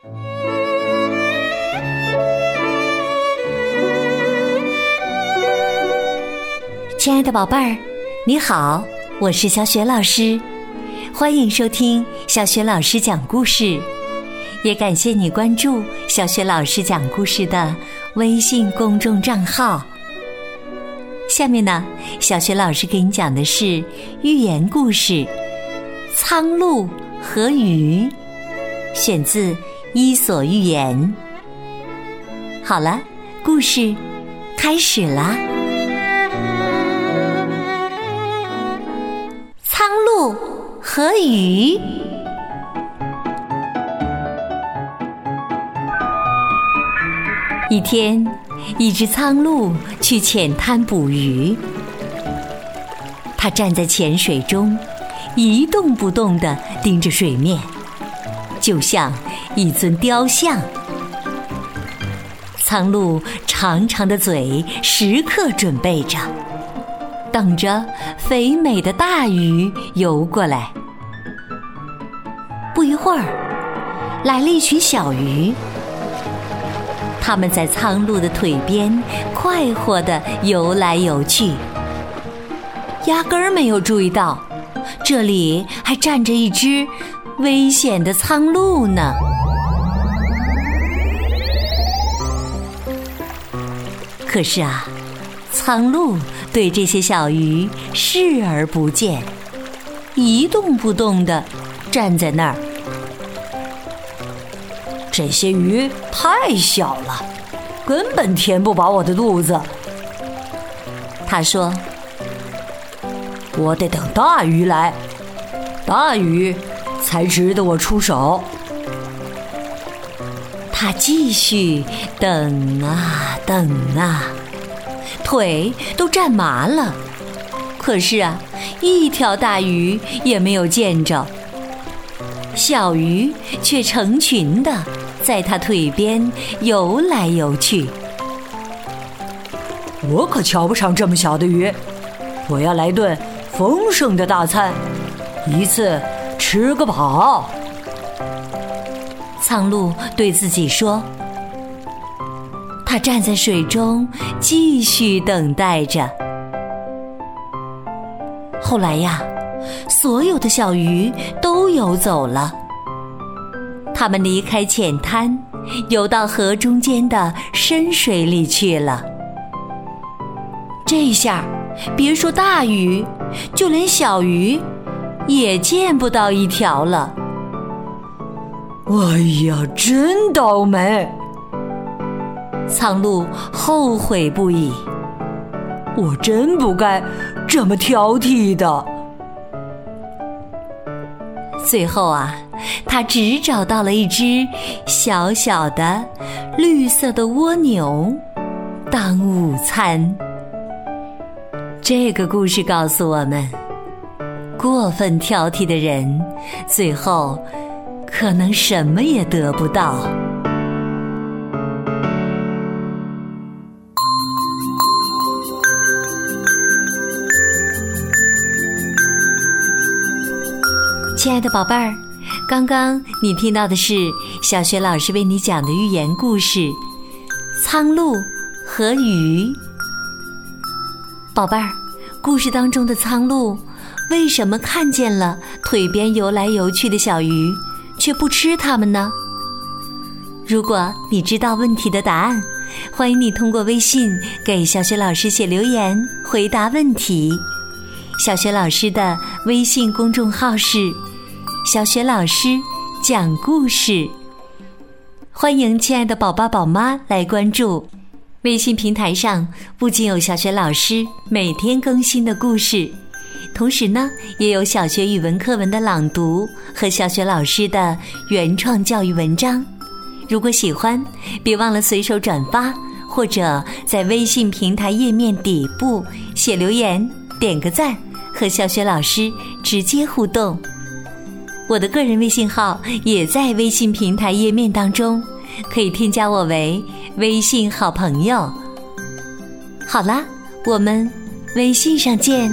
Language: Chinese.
亲爱的宝贝儿，你好，我是小雪老师，欢迎收听小雪老师讲故事，也感谢你关注小雪老师讲故事的微信公众账号。下面呢，小雪老师给你讲的是寓言故事《苍鹭和鱼》，选自《伊索寓言》。好了，故事开始啦。苍鹭和鱼。一天，一只苍鹭去浅滩捕鱼。它站在浅水中，一动不动地盯着水面，就像一尊雕像。苍鹭长长的嘴时刻准备着。等着肥美的大鱼游过来。不一会儿，来了一群小鱼，它们在苍鹭的腿边快活地游来游去，压根儿没有注意到这里还站着一只危险的苍鹭呢。可是啊，苍鹭。对这些小鱼视而不见，一动不动地站在那儿。这些鱼太小了，根本填不饱我的肚子。他说：“我得等大鱼来，大鱼才值得我出手。”他继续等啊等啊。腿都站麻了，可是啊，一条大鱼也没有见着。小鱼却成群的在它腿边游来游去。我可瞧不上这么小的鱼，我要来顿丰盛的大餐，一次吃个饱。苍鹭对自己说。他站在水中，继续等待着。后来呀，所有的小鱼都游走了。它们离开浅滩，游到河中间的深水里去了。这下，别说大鱼，就连小鱼也见不到一条了。哎呀，真倒霉！苍鹭后悔不已，我真不该这么挑剔的。最后啊，他只找到了一只小小的绿色的蜗牛当午餐。这个故事告诉我们，过分挑剔的人，最后可能什么也得不到。亲爱的宝贝儿，刚刚你听到的是小学老师为你讲的寓言故事《苍鹭和鱼》。宝贝儿，故事当中的苍鹭为什么看见了腿边游来游去的小鱼，却不吃它们呢？如果你知道问题的答案，欢迎你通过微信给小雪老师写留言回答问题。小雪老师的微信公众号是。小雪老师讲故事，欢迎亲爱的宝爸宝妈来关注。微信平台上不仅有小雪老师每天更新的故事，同时呢，也有小学语文课文的朗读和小学老师的原创教育文章。如果喜欢，别忘了随手转发，或者在微信平台页面底部写留言、点个赞，和小学老师直接互动。我的个人微信号也在微信平台页面当中，可以添加我为微信好朋友。好啦，我们微信上见。